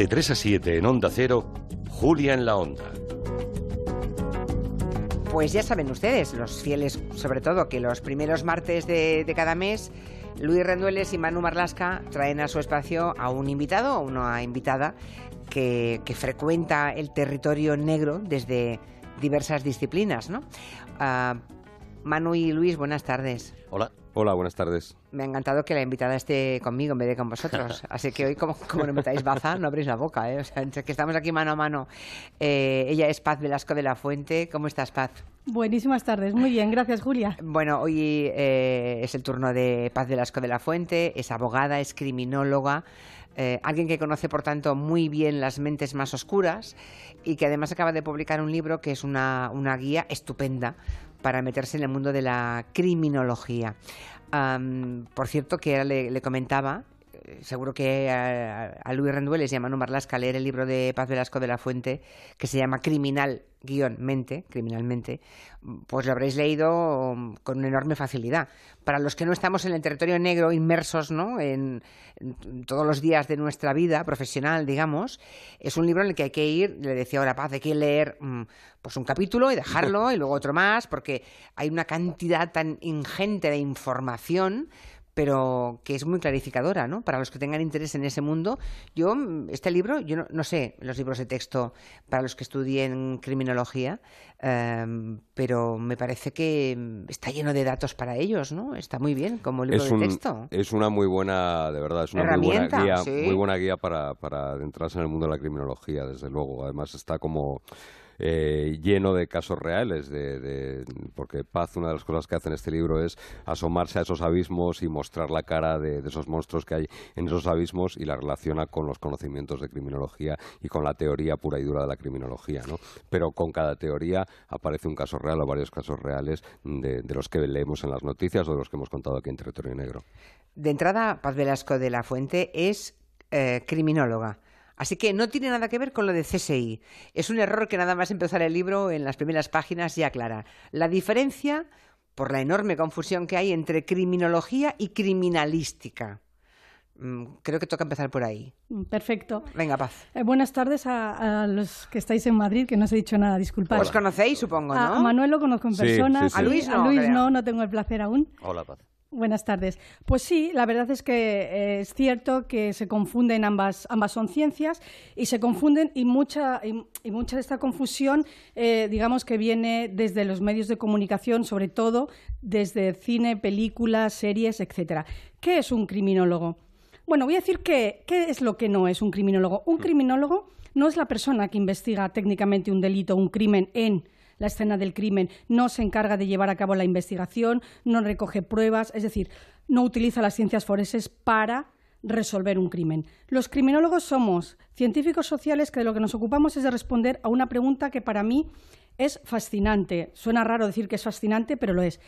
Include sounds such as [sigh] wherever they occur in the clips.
De 3 a 7 en Onda Cero, Julia en la Onda. Pues ya saben ustedes, los fieles sobre todo, que los primeros martes de, de cada mes Luis Rendueles y Manu Marlasca traen a su espacio a un invitado o una invitada que, que frecuenta el territorio negro desde diversas disciplinas, ¿no? Ah, Manu y Luis, buenas tardes. Hola. Hola, buenas tardes. Me ha encantado que la invitada esté conmigo en vez de con vosotros. [laughs] Así que hoy, como, como no metáis baza, no abréis la boca. ¿eh? O sea, que estamos aquí mano a mano. Eh, ella es Paz Velasco de la Fuente. ¿Cómo estás, Paz? Buenísimas tardes. Muy bien, gracias, Julia. Bueno, hoy eh, es el turno de Paz Velasco de la Fuente. Es abogada, es criminóloga. Eh, alguien que conoce, por tanto, muy bien las mentes más oscuras y que además acaba de publicar un libro que es una, una guía estupenda para meterse en el mundo de la criminología. Por cierto, que le, le comentaba, seguro que a, a Luis Rendueles y a Manu Marlasca leer el libro de Paz Velasco de la Fuente, que se llama Criminal guion mente, criminalmente, pues lo habréis leído um, con una enorme facilidad. Para los que no estamos en el territorio negro, inmersos ¿no? en, en todos los días de nuestra vida profesional, digamos, es un libro en el que hay que ir, le decía ahora Paz, hay que leer mm, pues un capítulo y dejarlo [laughs] y luego otro más, porque hay una cantidad tan ingente de información pero que es muy clarificadora, ¿no? Para los que tengan interés en ese mundo. Yo, mm, este libro, yo no, no sé los libros de texto para los que estudien criminología, eh, pero me parece que mm, está lleno de datos para ellos, ¿no? Está muy bien como libro Es, de un- texto. es una muy buena, de verdad, es una muy buena guía, sí. muy buena guía para, para adentrarse en el mundo de la criminología, desde luego. Además está como eh, lleno de casos reales, de, porque Paz, una de las cosas que hace en este libro es asomarse a esos abismos y mostrar la cara de, esos monstruos que hay en esos abismos y la relaciona con los conocimientos de criminología y con la teoría pura y dura de la criminología, ¿no? Pero con cada teoría aparece un caso real o varios casos reales de, de los que leemos en las noticias o de los que hemos contado aquí en Territorio Negro. De entrada, Paz Velasco de la Fuente es eh, criminóloga. Así que no tiene nada que ver con lo de CSI. Es un error que nada más empezar el libro en las primeras páginas ya aclara. La diferencia por la enorme confusión que hay entre criminología y criminalística. Mm, Creo que toca empezar por ahí. Mm, Perfecto. Venga, Paz. Eh, buenas tardes a, a los que estáis en Madrid, que no os he dicho nada, disculpad. Os conocéis, supongo, ¿no? a Manuel lo conozco en Sí, persona. sí, sí. A Luis no, A Luis no, no tengo el placer aún. Hola, Paz. Buenas tardes. Pues sí, la verdad es que eh, es cierto que se confunden ambas, ambas son ciencias y se confunden y mucha, y, y mucha de esta confusión, eh, digamos que viene desde los medios de comunicación, sobre todo desde cine, películas, series, etcétera. ¿Qué es un criminólogo? Bueno, voy a decir que, qué es lo que no es un criminólogo. Un criminólogo no es la persona que investiga técnicamente un delito, un crimen en la escena del crimen, no se encarga de llevar a cabo la investigación, no recoge pruebas, es decir, no utiliza las ciencias forenses para resolver un crimen. Los criminólogos somos científicos sociales que de lo que nos ocupamos es de responder a una pregunta que para mí es fascinante. Suena raro decir que es fascinante, pero lo es.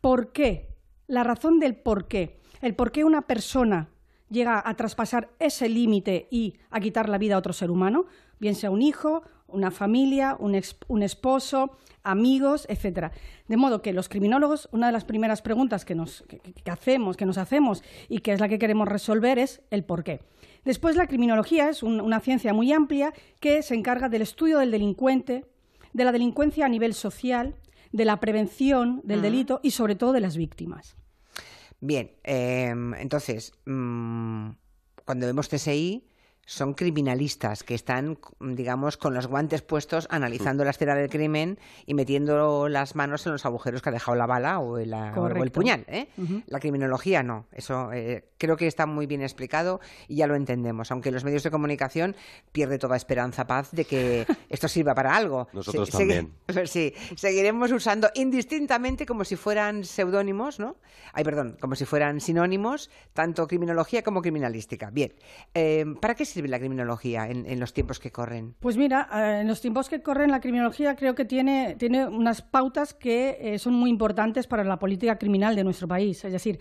¿Por qué? La razón del por qué. El por qué una persona llega a traspasar ese límite y a quitar la vida a otro ser humano, bien sea un hijo, una familia, un, ex- un esposo, amigos, etcétera. De modo que los criminólogos, una de las primeras preguntas que, nos, que, que hacemos, que nos hacemos y que es la que queremos resolver es el por qué. Después la criminología es un- una ciencia muy amplia que se encarga del estudio del delincuente, de la delincuencia a nivel social, de la prevención del delito y sobre todo de las víctimas. Bien, eh, entonces, mm, cuando vemos TSI, son criminalistas que están, digamos, con los guantes puestos analizando la escena del crimen y metiendo las manos en los agujeros que ha dejado la bala o el, o el Correcto. puñal. ¿eh? La criminología no. Eso eh, creo que está muy bien explicado y ya lo entendemos. Aunque los medios de comunicación pierde toda esperanza, paz, de que [laughs] esto sirva para algo. Nosotros Se- segui- también. Sí, seguiremos usando indistintamente como si fueran seudónimos, ¿no? Ay, perdón, como si fueran sinónimos, tanto criminología como criminalística. Bien, eh, ¿para qué sirve la criminología en, los tiempos que corren? Pues mira, eh, en los tiempos que corren la criminología creo que tiene, tiene unas pautas que eh, son muy importantes para la política criminal de nuestro país. Es decir,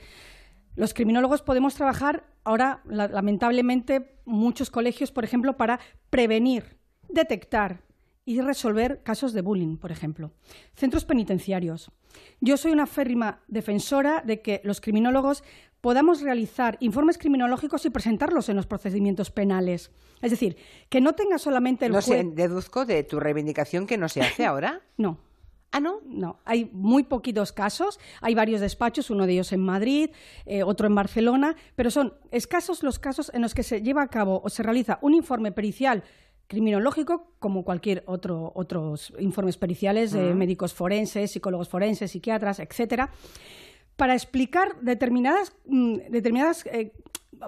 los criminólogos podemos trabajar ahora, la- lamentablemente, muchos colegios, por ejemplo, para prevenir, detectar y resolver casos de bullying, por ejemplo. Centros penitenciarios. Yo soy una férrima defensora de que los criminólogos podamos realizar informes criminológicos y presentarlos en los procedimientos penales. Es decir, que no tenga solamente el no. Sé, deduzco de tu reivindicación que no se hace ahora. [laughs] no. ¿Ah, no? No, hay muy poquitos casos. Hay varios despachos, uno de ellos en Madrid, eh, otro en Barcelona, pero son escasos los casos en los que se lleva a cabo o se realiza un informe pericial criminológico como cualquier otro otros informes periciales de médicos forenses, psicólogos forenses, psiquiatras, etcétera, para explicar determinadas mm, determinadas eh,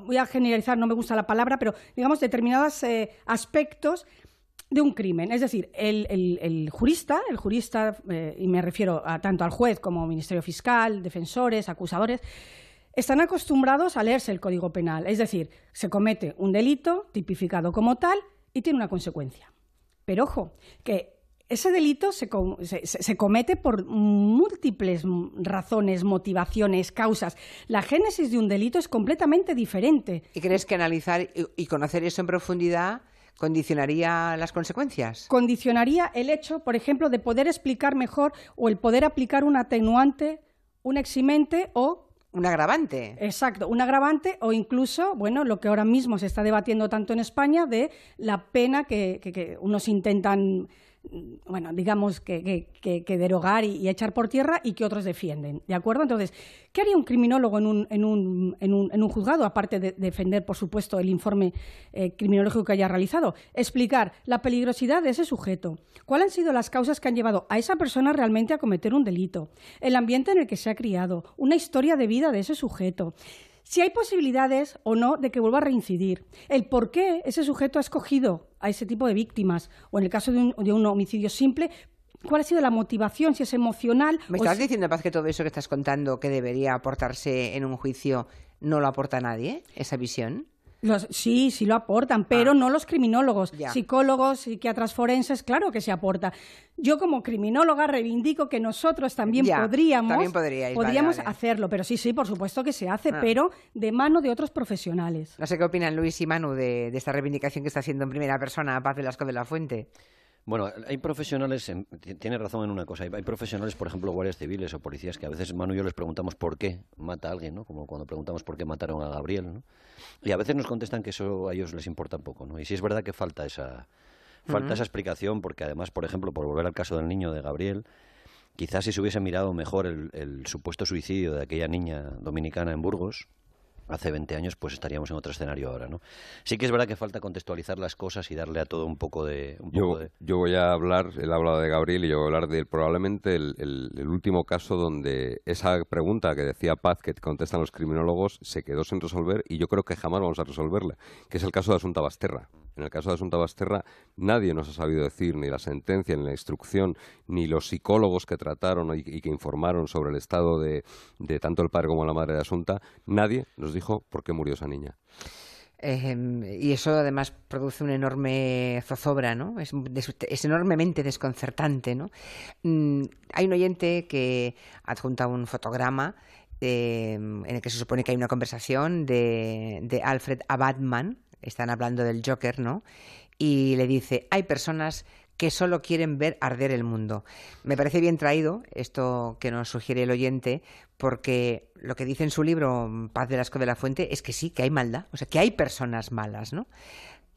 voy a generalizar, no me gusta la palabra, pero digamos determinados eh, aspectos de un crimen. Es decir, el, jurista, el jurista, eh, y me refiero a, tanto al juez como Ministerio Fiscal, defensores, acusadores, están acostumbrados a leerse el Código Penal. Es decir, se comete un delito tipificado como tal y tiene una consecuencia. Pero ojo, que ese delito se, se, comete por múltiples razones, motivaciones, causas. La génesis de un delito es completamente diferente. ¿Y crees que analizar y conocer eso en profundidad condicionaría las consecuencias? Condicionaría el hecho, por ejemplo, de poder explicar mejor o el poder aplicar un atenuante, un eximente o un agravante. Exacto, un agravante o incluso, bueno, lo que ahora mismo se está debatiendo tanto en España de la pena que, que unos intentan bueno, digamos que, que, derogar y, echar por tierra y que otros defienden. ¿De acuerdo? Entonces, ¿qué haría un criminólogo en un, en un, en un, en un juzgado, aparte de defender, por supuesto, el informe eh, criminológico que haya realizado? Explicar la peligrosidad de ese sujeto, cuáles han sido las causas que han llevado a esa persona realmente a cometer un delito, el ambiente en el que se ha criado, una historia de vida de ese sujeto si hay posibilidades o no de que vuelva a reincidir, el por qué ese sujeto ha escogido a ese tipo de víctimas, o en el caso de un, homicidio simple, cuál ha sido la motivación, si es emocional. ¿Me estás diciendo, Paz, que todo eso que estás contando que debería aportarse en un juicio no lo aporta nadie, esa visión? Sí, sí lo aportan, pero ah. no los criminólogos. Psicólogos, psiquiatras forenses, claro que se aporta. Yo como criminóloga reivindico que nosotros también podríamos, podríamos hacerlo, pero sí, sí, por supuesto que se hace, ah. pero de mano de otros profesionales. No sé qué opinan Luis y Manu de, esta reivindicación que está haciendo en primera persona Paz Velasco de la Fuente. Bueno, hay profesionales, tiene razón en una cosa, hay, profesionales, por ejemplo, guardias civiles o policías, que a veces Manu y yo les preguntamos por qué mata a alguien, ¿no? Como cuando preguntamos por qué mataron a Gabriel, ¿no? Y a veces nos contestan que eso a ellos les importa poco, ¿no? Y sí es verdad que falta esa, falta esa explicación, porque además, por ejemplo, por volver al caso del niño de Gabriel, quizás si se hubiese mirado mejor el supuesto suicidio de aquella niña dominicana en Burgos, hace 20 años, pues estaríamos en otro escenario ahora, ¿no? Sí que es verdad que falta contextualizar las cosas y darle a todo un poco de... yo, yo voy a hablar, él ha hablado de Gabriel y yo voy a hablar de probablemente el, el, último caso donde esa pregunta que decía Paz, que contestan los criminólogos, se quedó sin resolver y yo creo que jamás vamos a resolverla, que es el caso de Asunta Basterra. En el caso de Asunta Basterra, nadie nos ha sabido decir, ni la sentencia, ni la instrucción, ni los psicólogos que trataron y, que informaron sobre el estado de, tanto el padre como la madre de Asunta, nadie nos dijo por qué murió esa niña. Y eso además produce una enorme zozobra, ¿no? Es, enormemente desconcertante, ¿no? Mm, hay un oyente que adjunta un fotograma em, en el que se supone que hay una conversación de, de Alfred Abadman, están hablando del Joker, ¿no? Y le dice, hay personas que solo quieren ver arder el mundo. Me parece bien traído esto que nos sugiere el oyente, porque lo que dice en su libro Paz de Asco de la Fuente es que sí, que hay maldad, o sea, que hay personas malas, ¿no?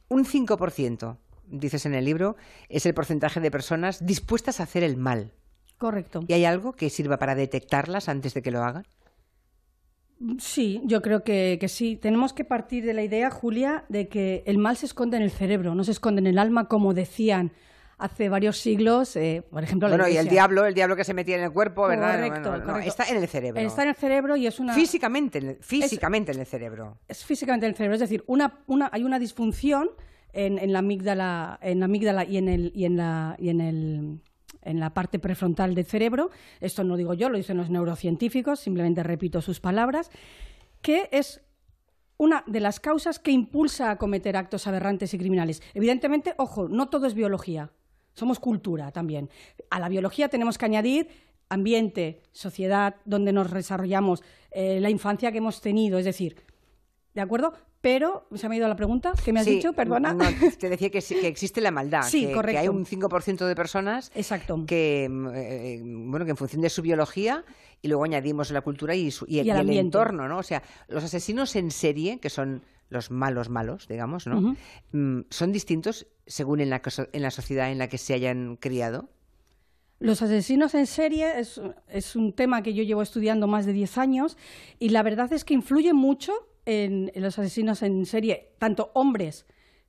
Un 5%, dices en el libro, es el porcentaje de personas dispuestas a hacer el mal. Correcto. ¿Y hay algo que sirva para detectarlas antes de que lo hagan? Sí, yo creo que, sí. Tenemos que partir de la idea, Julia, de que el mal se esconde en el cerebro, no se esconde en el alma, como decían hace varios siglos, eh, por ejemplo. Bueno, y el diablo, el diablo que se metía en el cuerpo, ¿verdad? Correcto, está en el cerebro. Está en el cerebro y es una. Físicamente, físicamente en el cerebro. Es físicamente en el cerebro, es decir, una, una, hay una disfunción en, en, la amígdala, en la amígdala y en el y en la y en el en la parte prefrontal del cerebro, esto no digo yo, lo dicen los neurocientíficos, simplemente repito sus palabras, que es una de las causas que impulsa a cometer actos aberrantes y criminales. Evidentemente, ojo, no todo es biología, somos cultura también. A la biología tenemos que añadir ambiente, sociedad donde nos desarrollamos, eh, la infancia que hemos tenido, es decir, ¿de acuerdo? pero se me ha ido la pregunta ¿Qué me has dicho, perdona. te decía que, que, existe la maldad, sí, que, correcto. que, hay un 5% de personas Exacto. que, mm, eh, bueno, que en función de su biología y luego añadimos la cultura y, su- y el, Y el y el ambiente. entorno, ¿no? O sea, los asesinos en serie, que son los malos malos, digamos, ¿no? Mm, ¿Son distintos según en la, en la sociedad en la que se hayan criado? Los asesinos en serie es, es un tema que yo llevo estudiando más de 10 años y la verdad es que influye mucho en, en los asesinos en serie, tanto hombres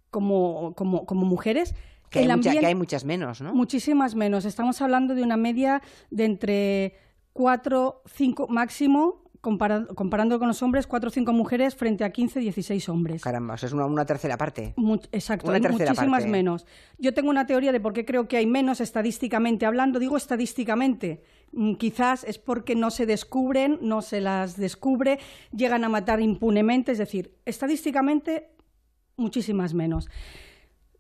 como, como, como mujeres. Que hay, mucha- que hay muchas menos, ¿no? Muchísimas menos. Estamos hablando de una media de entre 4, 5 máximo, comparando, comparando con los hombres, 4 o 5 mujeres frente a 15, 16 hombres. Caramba, o sea, es una, una tercera parte. Exacto, Una hay tercera muchísimas parte. menos. Yo tengo una teoría de por qué creo que hay menos estadísticamente hablando. Digo estadísticamente. Mm, Quizás es porque no se descubren, no se las descubre, llegan a matar impunemente. Es decir, estadísticamente, muchísimas menos.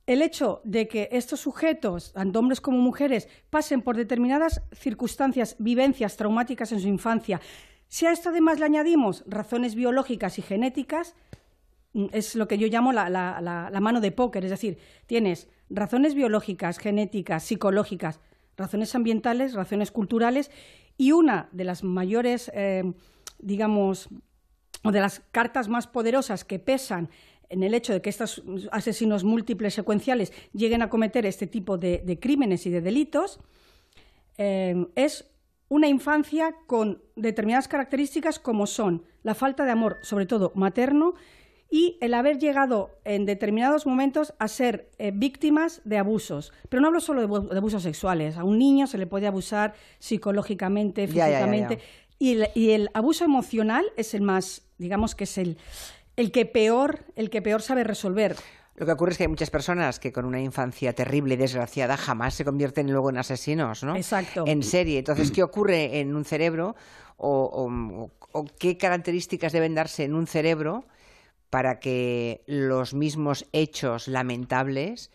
El hecho de que estos sujetos, tanto hombres como mujeres, pasen por determinadas circunstancias, vivencias traumáticas en su infancia, si a esto además le añadimos razones biológicas y genéticas, mm, es lo que yo llamo la, la- la- la mano de póker. Es decir, tienes razones biológicas, genéticas, psicológicas, razones ambientales, razones culturales y una de las mayores, eh, digamos, o de las cartas más poderosas que pesan en el hecho de que estos asesinos múltiples secuenciales lleguen a cometer este tipo de, crímenes y de delitos, eh, es una infancia con determinadas características como son la falta de amor, sobre todo materno, y el haber llegado en determinados momentos a ser eh, víctimas de abusos. Pero no hablo solo de, abu- de abusos sexuales. A un niño se le puede abusar psicológicamente, Ya, ya, ya, ya. físicamente. Y, el, y el abuso emocional es el más, digamos que es el, el que peor, el que peor sabe resolver. Lo que ocurre es que hay muchas personas que con una infancia terrible y desgraciada jamás se convierten luego en asesinos, ¿no? Exacto. En serie. Entonces, ¿qué ocurre en un cerebro o, o- o qué características deben darse en un cerebro para que los mismos hechos lamentables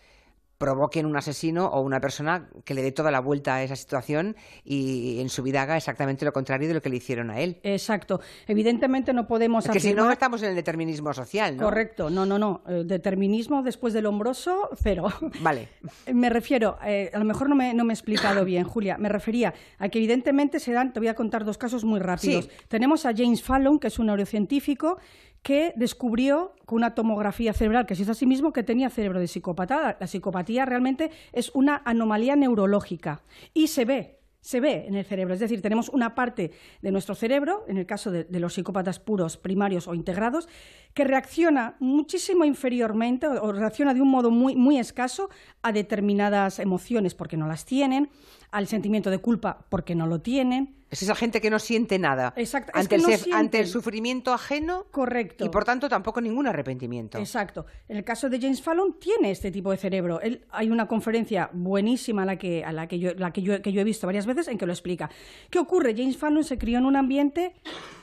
provoquen un asesino o una persona que le dé toda la vuelta a esa situación y en su vida haga exactamente lo contrario de lo que le hicieron a él? Exacto. Evidentemente no podemos Es que si no estamos en el determinismo social, ¿no? Correcto, no, no, no. Eh, determinismo después del hombroso, cero. Vale. [laughs] Me refiero, eh, a lo mejor no me, no me he explicado [coughs] bien, Julia. Me refería a que evidentemente se dan, te voy a contar dos casos muy rápidos. Sí. Tenemos a James Fallon, que es un neurocientífico que descubrió con una tomografía cerebral que se hizo a sí mismo que tenía cerebro de psicópata. La, psicopatía realmente es una anomalía neurológica y se ve. Se ve en el cerebro, es decir, tenemos una parte de nuestro cerebro, en el caso de, los psicópatas puros, primarios o integrados, que reacciona muchísimo inferiormente o, reacciona de un modo muy escaso a determinadas emociones porque no las tienen, al sentimiento de culpa porque no lo tienen. Es esa gente que no siente nada Exacto, es ante, que el, no sef- ante el sienten. sufrimiento ajeno Correcto. y por tanto tampoco ningún arrepentimiento. Exacto. En el caso de James Fallon tiene este tipo de cerebro. Él, hay una conferencia buenísima a la que, a la que, yo, la que, yo, que yo he visto varias veces en que lo explica. ¿Qué ocurre? James Fallon se crió en un ambiente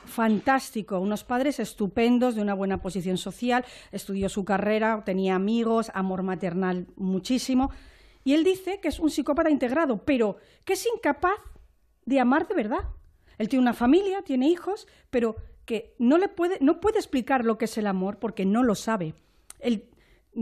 fantástico, unos padres estupendos, de una buena posición social, estudió su carrera, tenía amigos, amor maternal muchísimo. Y él dice que es un psicópata integrado, pero que es incapaz de amar de verdad. Él tiene una familia, tiene hijos, pero que no le puede, no puede explicar lo que es el amor porque no lo sabe. Él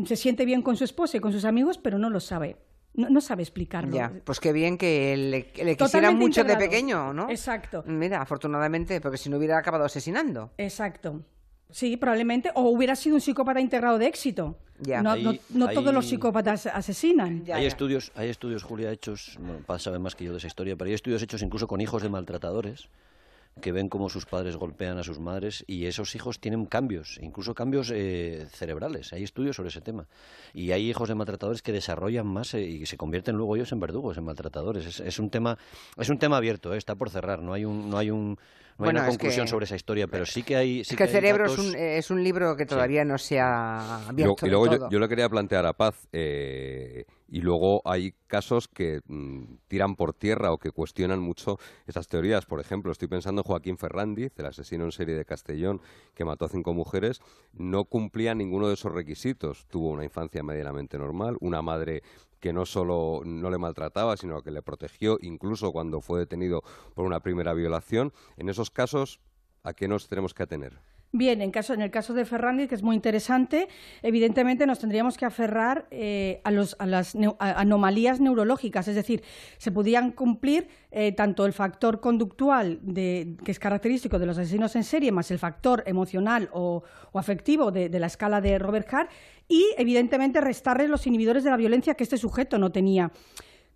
se siente bien con su esposa y con sus amigos, pero no lo sabe. No, no sabe explicarlo. Ya, pues qué bien que le, que le quisiera mucho de integrado. pequeño, ¿no? Exacto. Mira, afortunadamente, porque si no hubiera acabado asesinando. Exacto. Sí, probablemente. O hubiera sido un psicópata integrado de éxito. Ya. No, Ahí- no- no todos los psicópatas asesinan. Ya, hay ya. estudios, hay estudios, Julia, hechos, bueno, Paz sabe más que yo de esa historia, pero hay estudios hechos incluso con hijos de maltratadores que ven cómo sus padres golpean a sus madres y esos hijos tienen cambios, incluso cambios eh, cerebrales. Hay estudios sobre ese tema. Y hay hijos de maltratadores que desarrollan más eh, y se convierten luego ellos en verdugos, en maltratadores. Es, es un tema, es un tema abierto, eh, está por cerrar. No hay un, no hay un, no hay Bueno, una es conclusión que- sobre esa historia, pero sí que hay. es sí que el cerebro es un, eh, es un libro que todavía no se ha Y luego, abierto. y luego yo, yo le quería plantear a Paz, eh, y luego hay casos que mm, tiran por tierra o que cuestionan mucho esas teorías. Por ejemplo, estoy pensando en Joaquín Ferrandiz, el asesino en serie de Castellón, que mató a cinco mujeres, no cumplía ninguno de esos requisitos. Tuvo una infancia medianamente normal, una madre que no solo no le maltrataba, sino que le protegió, incluso cuando fue detenido por una primera violación. En esos casos, ¿a qué nos tenemos que atener? Bien, en, caso, en el caso de Ferrandi, que es muy interesante, evidentemente nos tendríamos que aferrar eh, a, los, a, las anomalías neurológicas, es decir, se podían cumplir eh, tanto el factor conductual, de, que es característico de los asesinos en serie, más el factor emocional o, afectivo de, de, la escala de Robert Hart, y evidentemente restarle los inhibidores de la violencia que este sujeto no tenía.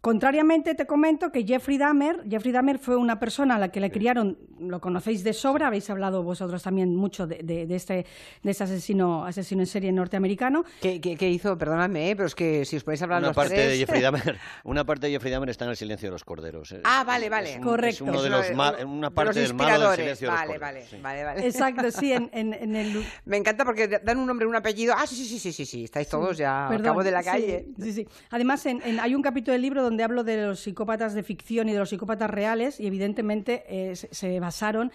Contrariamente, te comento que Jeffrey Dahmer, Jeffrey Dahmer fue una persona a la que le criaron, lo conocéis de sobra, habéis hablado vosotros también mucho de, este, de este asesino, asesino en serie norteamericano. ¿Qué, qué, hizo? Perdóname, ¿eh? pero es que si os podéis hablar una los parte de Jeffrey [laughs] Dahmer, Una parte de Jeffrey Dahmer está en el silencio de los corderos. Ah, vale, vale. Correcto. Es uno de los una parte del malo del silencio de los corderos. Vale, vale, vale. Exacto, sí, en, en, el... [laughs] Me encanta porque dan un nombre, un apellido. Ah, sí, sí, sí, sí, sí, estáis todos ya al cabo de la calle. Sí, sí. Además, hay un capítulo del libro donde hablo de los psicópatas de ficción y de los psicópatas reales y evidentemente eh, se, basaron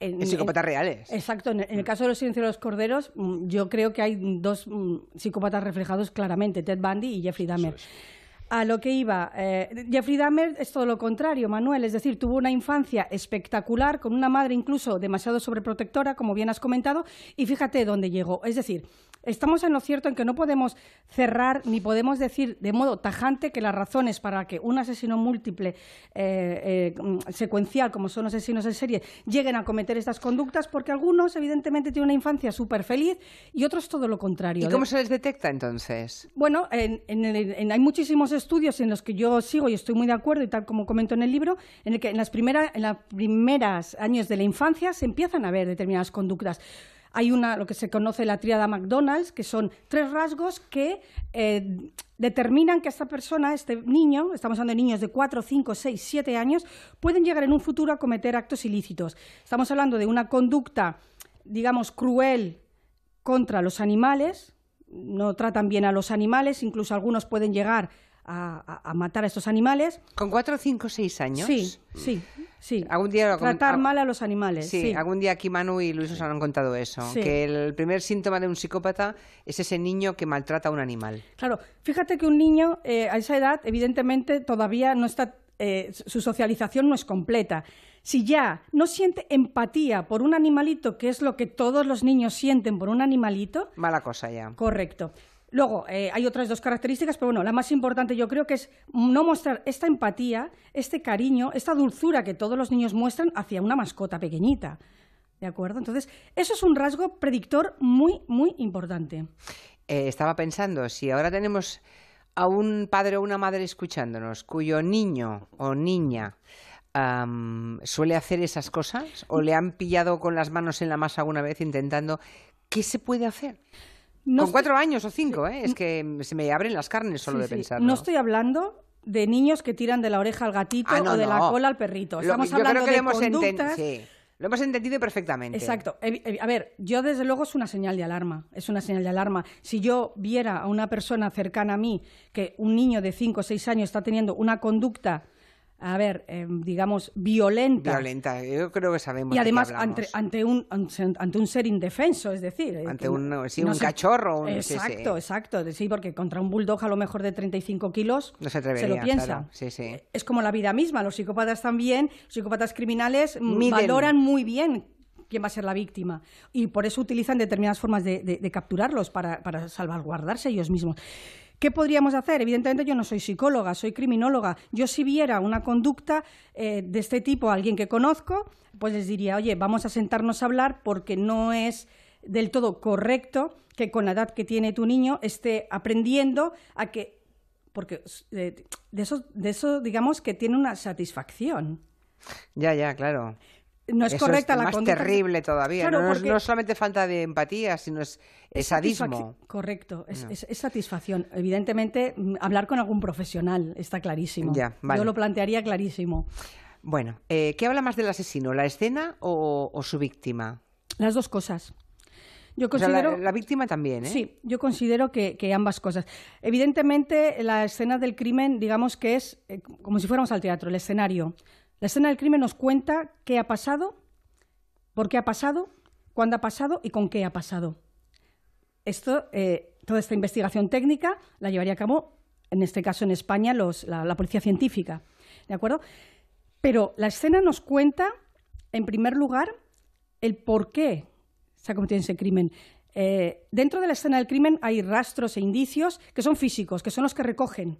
en, psicópatas reales. Exacto. En, el caso de los silencios de los corderos, mm, yo creo que hay dos mm, psicópatas reflejados claramente, Ted Bundy y Jeffrey Dahmer. A lo que iba, eh, Jeffrey Dahmer es todo lo contrario, Manuel, es decir, tuvo una infancia espectacular, con una madre incluso demasiado sobreprotectora, como bien has comentado, y fíjate dónde llegó. Es decir, estamos en lo cierto en que no podemos cerrar ni podemos decir de modo tajante que las razones para que un asesino múltiple eh, eh, secuencial, como son asesinos en serie, lleguen a cometer estas conductas, porque algunos, evidentemente, tienen una infancia súper feliz y otros todo lo contrario. ¿Y cómo se les detecta entonces? Bueno, hay muchísimos estudios en los que yo sigo y estoy muy de acuerdo, y tal como comento en el libro, en el que en las primeras, en las primeras años de la infancia se empiezan a ver determinadas conductas. Hay una, lo que se conoce la tríada McDonald's, que son tres rasgos que eh, determinan que esta persona, este niño, estamos hablando de niños de 4, 5, 6, 7 años, pueden llegar en un futuro a cometer actos ilícitos. Estamos hablando de una conducta, digamos, cruel contra los animales, no tratan bien a los animales, incluso algunos pueden llegar a, matar a estos animales. ¿Con cuatro, cinco, seis años? Sí, sí, sí. ¿Algún día Tratar mal a los animales. Sí, algún día aquí Manu y Luis os han contado eso. Que el primer síntoma de un psicópata es ese niño que maltrata a un animal. Claro, fíjate que un niño eh, a esa edad, evidentemente, todavía no está. Eh, su socialización no es completa. Si ya no siente empatía por un animalito, que es lo que todos los niños sienten por un animalito. Mala cosa ya. Correcto. Luego, eh, hay otras dos características, pero bueno, la más importante yo creo que es no mostrar esta empatía, este cariño, esta dulzura que todos los niños muestran hacia una mascota pequeñita. ¿De acuerdo? Entonces, eso es un rasgo predictor muy, muy importante. Eh, estaba pensando, si ahora tenemos a un padre o una madre escuchándonos cuyo niño o niña suele hacer esas cosas o le han pillado con las manos en la masa alguna vez intentando, ¿qué se puede hacer? Con cuatro años o cinco, ¿eh? Es que se me abren las carnes solo de pensar. No estoy hablando de niños que tiran de la oreja al gatito ah, o de la cola al perrito. Estamos hablando de hemos conductas... Lo hemos entendido perfectamente. Exacto. A ver, yo desde luego es una señal de alarma. Es una señal de alarma. Si yo viera a una persona cercana a mí que un niño de cinco o seis años está teniendo una conducta a ver, em, digamos, violenta. Violenta, yo creo que sabemos. Y además ante, ante, un, ante un ser indefenso, es decir. Eh, ante un, sí, un cachorro. exacto, exacto. Sí, porque contra un bulldog a lo mejor de 35 kilos no se, se lo piensa. Sí, sí. Es como la vida misma. Los psicópatas también, psicópatas criminales mm, valoran muy bien quién va a ser la víctima. Y por eso utilizan determinadas formas de, de capturarlos para, para salvaguardarse ellos mismos. ¿Qué podríamos hacer? Evidentemente yo no soy psicóloga, soy criminóloga. Yo si viera una conducta eh, de este tipo a alguien que conozco, pues les diría, oye, vamos a sentarnos a hablar porque no es del todo correcto que con la edad que tiene tu niño esté aprendiendo a que porque eh, de eso, de eso digamos que tiene una satisfacción. Ya, ya, claro no es correcta la más terrible todavía. no, es, solamente falta de empatía, sino es, sadismo. Correcto, es, satisfacción. Evidentemente, mm, hablar con algún profesional está clarísimo. Yo lo plantearía clarísimo. Bueno, eh, ¿qué habla más del asesino, la escena o, su víctima? Las dos cosas. Yo considero, la, víctima también, ¿eh? Sí, yo considero que, ambas cosas. Evidentemente, la escena del crimen, digamos que es eh, como si fuéramos al teatro, el escenario. La escena del crimen nos cuenta qué ha pasado, por qué ha pasado, cuándo ha pasado y con qué ha pasado. Esto, eh, toda esta investigación técnica la llevaría a cabo, en este caso en España, la, policía científica. ¿De acuerdo? Pero la escena nos cuenta, en primer lugar, el por qué se ha cometido ese crimen. Eh, dentro de la escena del crimen hay rastros e indicios que son físicos, que son los que recogen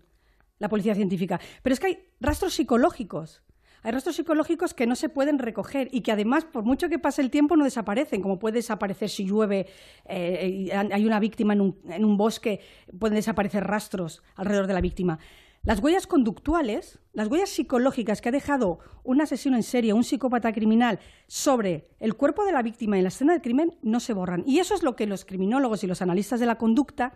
la policía científica. Pero es que hay rastros psicológicos. Hay rastros psicológicos que no se pueden recoger y que además, por mucho que pase el tiempo, no desaparecen, como puede desaparecer si llueve, eh, hay una víctima en un, en un bosque, pueden desaparecer rastros alrededor de la víctima. Las huellas conductuales, las huellas psicológicas que ha dejado un asesino en serie, un psicópata criminal sobre el cuerpo de la víctima en la escena del crimen, no se borran. Y eso es lo que los criminólogos y los analistas de la conducta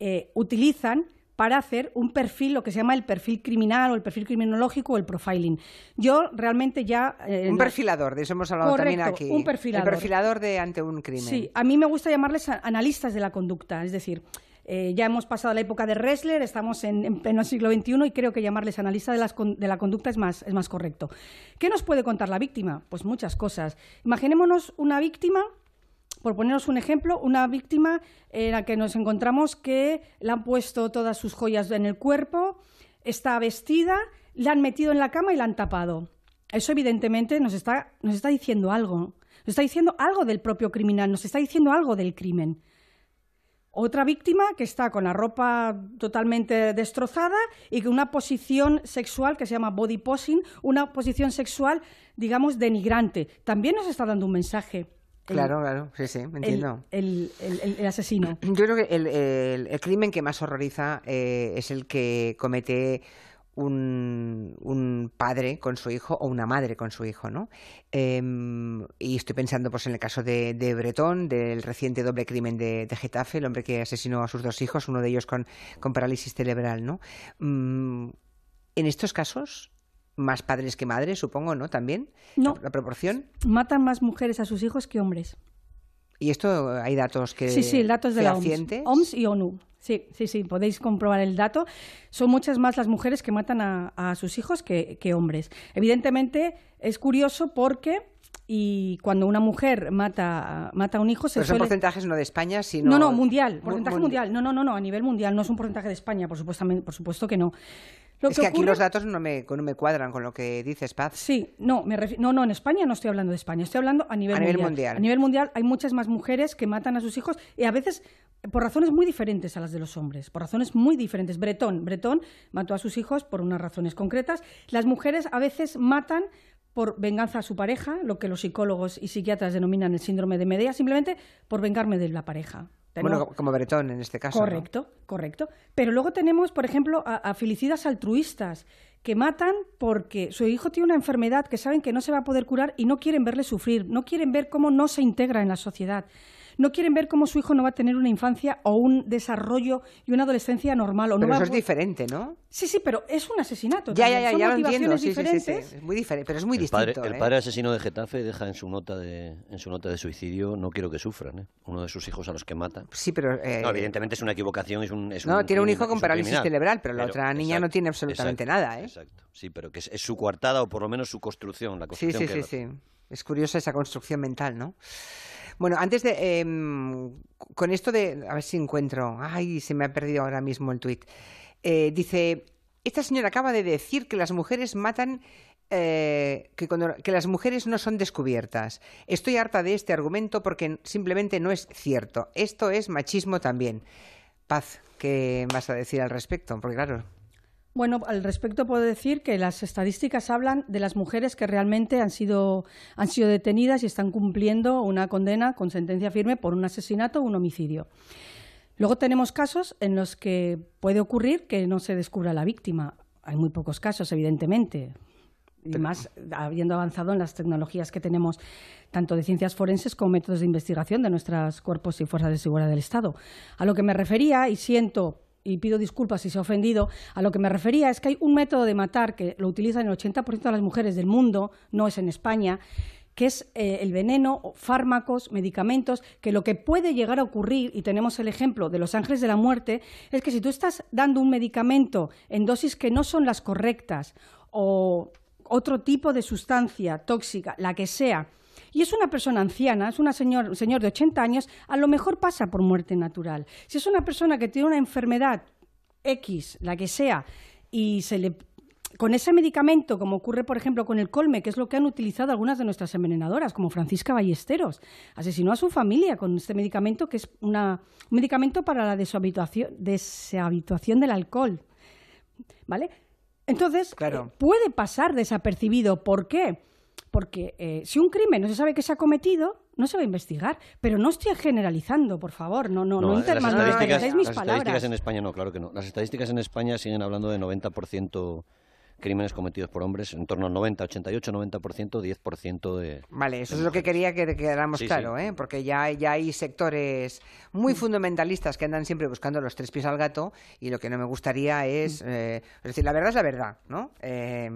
eh, utilizan para hacer un perfil, lo que se llama el perfil criminal o el perfil criminológico o el profiling. Yo realmente ya... Eh, un perfilador, de eso hemos hablado también aquí. un perfilador. El perfilador de ante un crimen. Sí, a mí me gusta llamarles analistas de la conducta, es decir... Eh, ya hemos pasado la época de Ressler, estamos en, en pleno siglo XXI y creo que llamarles analista de, de la conducta es más, es más correcto. ¿Qué nos puede contar la víctima? Pues muchas cosas. Imaginémonos una víctima por poneros un ejemplo, una víctima en la que nos encontramos que le han puesto todas sus joyas en el cuerpo, está vestida, la han metido en la cama y la han tapado. Eso evidentemente nos está, nos está diciendo algo. Nos está diciendo algo del propio criminal, nos está diciendo algo del crimen. Otra víctima que está con la ropa totalmente destrozada y con una posición sexual que se llama body posing, una posición sexual, digamos, denigrante. También nos está dando un mensaje. Claro, claro, sí, sí, entiendo. El, asesino. [clears throat] Yo creo que el, crimen que más horroriza eh, es el que comete un, padre con su hijo o una madre con su hijo, ¿no? Em, y estoy pensando pues en el caso de, de Bretón, del reciente doble crimen de, Getafe, el hombre que asesinó a sus dos hijos, uno de ellos con, parálisis cerebral, ¿no? Mm, en estos casos, más padres que madres, supongo, ¿no? También. No. La, proporción. Matan más mujeres a sus hijos que hombres. ¿Y esto hay datos que Sí, sí, datos de la OMS. OMS y ONU. Sí, sí, sí, podéis comprobar el dato. Son muchas más las mujeres que matan a, sus hijos que, hombres. Evidentemente es curioso porque y cuando una mujer mata, mata a un hijo se Pero son porcentajes no de España, sino... No, no, mundial, porcentaje mundial. No, no, no, no, a nivel mundial, no es un porcentaje de España, por supuesto, por supuesto que no es que, aquí los datos no me, no me cuadran con lo que dices, Paz. Sí, no, me no, no, en España no estoy hablando de España, estoy hablando a nivel, mundial. A nivel mundial hay muchas más mujeres que matan a sus hijos y a veces por razones muy diferentes a las de los hombres, por razones muy diferentes. Bretón, Bretón mató a sus hijos por unas razones concretas. Las mujeres a veces matan por venganza a su pareja, lo que los psicólogos y psiquiatras denominan el síndrome de Medea, simplemente por vengarme de la pareja. Bueno, como Bretón en este caso. Correcto, correcto. Pero luego tenemos, por ejemplo, a, felicidas altruistas que matan porque su hijo tiene una enfermedad que saben que no se va a poder curar y no quieren verle sufrir, no quieren ver cómo no se integra en la sociedad no quieren ver cómo su hijo no va a tener una infancia o un desarrollo y una adolescencia normal. O pero no eso es diferente, ¿no? Sí, sí, pero es un asesinato. Ya, ya, ya, ya lo entiendo. Sí, sí, sí, Es muy diferente, pero es muy distinto. el ¿eh? padre asesino de Getafe deja en su nota de, en su nota de suicidio, no quiero que sufran, ¿eh? uno de sus hijos a los que mata. Sí, pero... Eh, no, evidentemente es una equivocación, es un... no, tiene un hijo con parálisis cerebral, pero, la otra niña no tiene absolutamente nada, ¿eh? Exacto, sí, pero que es, su coartada o por lo menos su construcción, la construcción Sí, sí, sí, sí. Es curiosa esa construcción mental, ¿no? Bueno, antes de. Em, con esto de. A ver si encuentro. Ay, se me ha perdido ahora mismo el tuit. Eh, dice. Esta señora acaba de decir que las mujeres matan eh, que, que, las mujeres no son descubiertas. Estoy harta de este argumento porque simplemente no es cierto. Esto es machismo también. Paz, ¿qué vas a decir al respecto? Porque claro, bueno, al respecto puedo decir que las estadísticas hablan de las mujeres que realmente han sido, han sido detenidas y están cumpliendo una condena con sentencia firme por un asesinato o un homicidio. Luego tenemos casos en los que puede ocurrir que no se descubra la víctima. Hay muy pocos casos, evidentemente, y más habiendo avanzado en las tecnologías que tenemos, tanto de ciencias forenses como métodos de investigación de nuestros cuerpos y fuerzas de seguridad del Estado. A lo que me refería, y siento y pido disculpas si se ha ofendido, a lo que me refería es que hay un método de matar que lo utilizan el 80% de las mujeres del mundo, no es en España, que es eh, el veneno, fármacos, medicamentos, que lo que puede llegar a ocurrir, y tenemos el ejemplo de los ángeles de la muerte, es que si tú estás dando un medicamento en dosis que no son las correctas o otro tipo de sustancia tóxica, la que sea, y es una persona anciana, es una señor, un señor de 80 años, a lo mejor pasa por muerte natural. Si es una persona que tiene una enfermedad X, la que sea, y se le con ese medicamento, como ocurre, por ejemplo, con el colme, que es lo que han utilizado algunas de nuestras envenenadoras, como Francisca Ballesteros, asesinó a su familia con este medicamento, que es una, un medicamento para la deshabituación, deshabituación del alcohol. ¿Vale? Entonces, Claro. eh, puede pasar desapercibido. ¿Por qué? Porque eh, si un crimen no se sabe que se ha cometido, no se va a investigar. Pero no estoy generalizando, por favor. No, no, no, las malinterpretéis mis las palabras. estadísticas en España no, claro que no. Las estadísticas en España siguen hablando de 90% crímenes cometidos por hombres, en torno al 90, 88, 90%, 10% de... Vale, eso de es lo que quería que quedáramos Sí, sí. claro, ¿eh? porque ya, ya hay sectores muy fundamentalistas que andan siempre buscando los tres pies al gato y lo que no me gustaría es, eh, es decir, la verdad es la verdad, ¿no? Eh,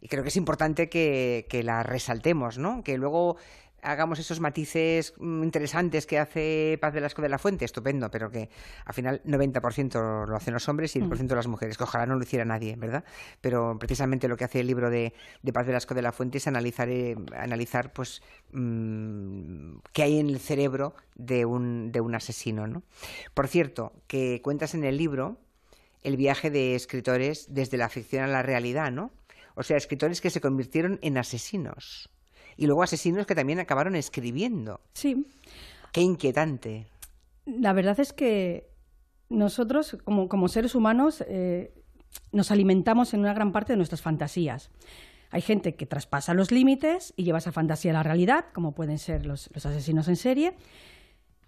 y creo que es importante que, que la resaltemos, ¿no? Que luego hagamos esos matices mm, interesantes que hace Paz Velasco de la Fuente, estupendo, pero que al final 90% lo hacen los hombres y 10% las mujeres, que ojalá no lo hiciera nadie, ¿verdad? Pero precisamente lo que hace el libro de, de Paz Velasco de la Fuente es analizar, eh, analizar pues, mm, qué hay en el cerebro de un, de un asesino, ¿no? Por cierto, que cuentas en el libro el viaje de escritores desde la ficción a la realidad, ¿no? O sea, escritores que se convirtieron en asesinos. Y luego asesinos que también acabaron escribiendo. Sí. Qué inquietante. La verdad es que nosotros, como, como seres humanos, eh, nos alimentamos en una gran parte de nuestras fantasías. Hay gente que traspasa los límites y lleva esa fantasía a la realidad, como pueden ser los, los asesinos en serie.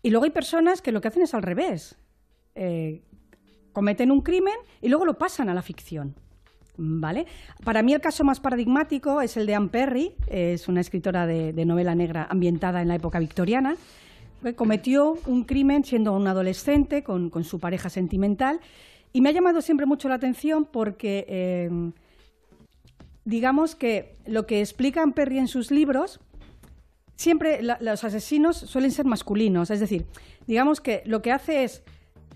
Y luego hay personas que lo que hacen es al revés. Eh, cometen un crimen y luego lo pasan a la ficción. ¿Vale? Para mí el caso más paradigmático es el de Anne Perry, es una escritora de, novela negra ambientada en la época victoriana, que cometió un crimen siendo un adolescente con, su pareja sentimental y me ha llamado siempre mucho la atención porque eh, digamos que lo que explica Perry en sus libros siempre los asesinos suelen ser masculinos, es decir, digamos que lo que hace es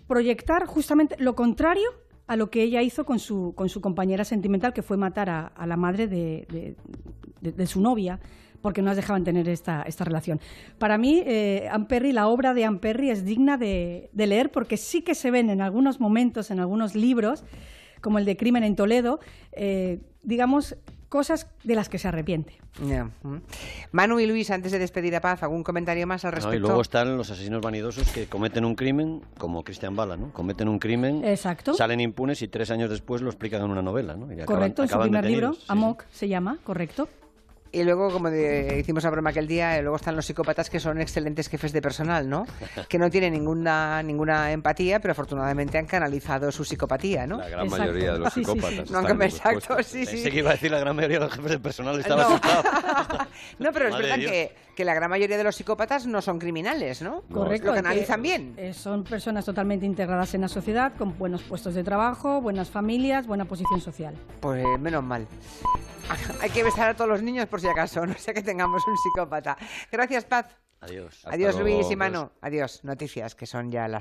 proyectar justamente lo contrario a lo que ella hizo con su, con su compañera sentimental, que fue matar a, la madre de, de- su novia, porque no las dejaban tener esta, esta relación. Para mí, eh, Anne Perry, la obra de Anne Perry es digna de, de leer, porque sí que se ven en algunos momentos, en algunos libros, como el de Crimen en Toledo, eh, digamos, cosas de las que se arrepiente. Manu y Luis, antes de despedir a Paz, ¿algún comentario más al ¿no? respecto? Y luego están los asesinos vanidosos que cometen un crimen, como Cristian Bala, ¿no? Cometen un crimen, Exacto. salen impunes y tres años después lo explican en una novela, ¿no? Y acaban- Correcto, en su primer detenidos. libro, Sí, sí. Amok se llama, correcto. Y luego, como de- hicimos la broma aquel día, eh, luego están los psicópatas que son excelentes jefes de personal, ¿no? [laughs] Que no tienen ninguna ninguna empatía, pero afortunadamente han canalizado su psicopatía, ¿no? La gran Exacto. mayoría de los Sí, sí, sí. psicópatas. No, están exacto, sí, sí. Pensé que iba a decir la gran mayoría de los jefes de personal, estaba No. asustado. [laughs] no, pero es Madre verdad que, que la gran mayoría de los psicópatas no son criminales, ¿no? Correcto. Lo canalizan bien. eh, son personas totalmente integradas en la sociedad, con buenos puestos de trabajo, buenas familias, buena posición social. Pues menos mal. [laughs] Hay que besar a todos los niños por si acaso, [laughs] no sea que tengamos un psicópata. Gracias, Paz. Adiós. Hasta Adiós, luego. Luis y Manu. Adiós. Noticias, que son ya las